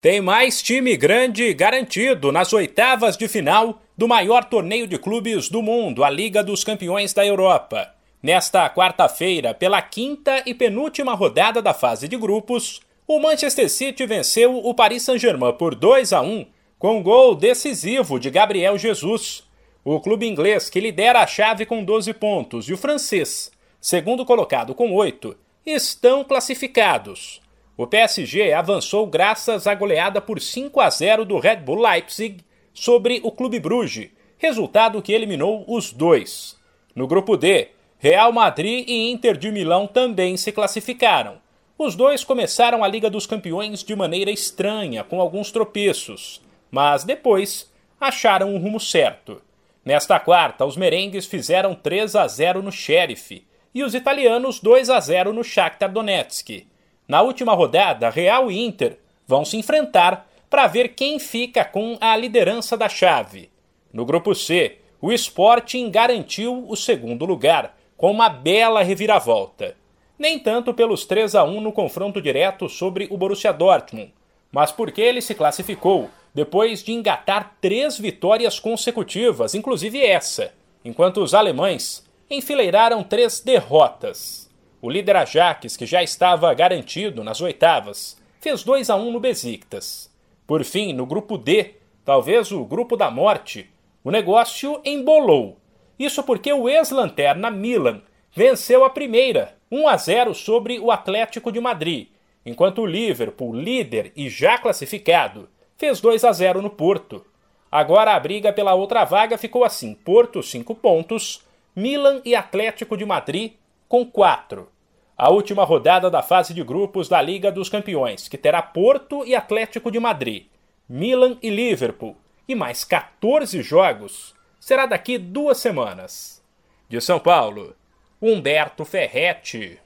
Tem mais time grande garantido nas oitavas de final do maior torneio de clubes do mundo, a Liga dos Campeões da Europa. Nesta quarta-feira, pela quinta e penúltima rodada da fase de grupos, o Manchester City venceu o Paris Saint-Germain por 2 a 1 com gol decisivo de Gabriel Jesus. O clube inglês, que lidera a chave com 12 pontos, e o francês, segundo colocado com 8, estão classificados. O PSG avançou graças à goleada por 5 a 0 do Red Bull Leipzig sobre o Clube Bruges, resultado que eliminou os dois. No grupo D, Real Madrid e Inter de Milão também se classificaram. Os dois começaram a Liga dos Campeões de maneira estranha, com alguns tropeços, mas depois acharam o rumo certo. Nesta quarta, os merengues fizeram 3 a 0 no Sheriff e os italianos 2 a 0 no Shakhtar Donetsk. Na última rodada, Real e Inter vão se enfrentar para ver quem fica com a liderança da chave. No grupo C, o Sporting garantiu o segundo lugar, com uma bela reviravolta. Nem tanto pelos 3 a 1 no confronto direto sobre o Borussia Dortmund, mas porque ele se classificou depois de engatar três vitórias consecutivas, inclusive essa, enquanto os alemães enfileiraram três derrotas. O líder Ajax, que já estava garantido nas oitavas, fez 2 a 1 no Besiktas. Por fim, no grupo D, talvez o grupo da morte, o negócio embolou. Isso porque o ex-lanterna Milan venceu a primeira, 1 a 0 sobre o Atlético de Madrid, enquanto o Liverpool, líder e já classificado, fez 2 a 0 no Porto. Agora a briga pela outra vaga ficou assim: Porto 5 pontos, Milan e Atlético de Madrid com 4. A última rodada da fase de grupos da Liga dos Campeões, que terá Porto e Atlético de Madrid, Milan e Liverpool, e mais 14 jogos, será daqui duas semanas. De São Paulo, Humberto Ferretti.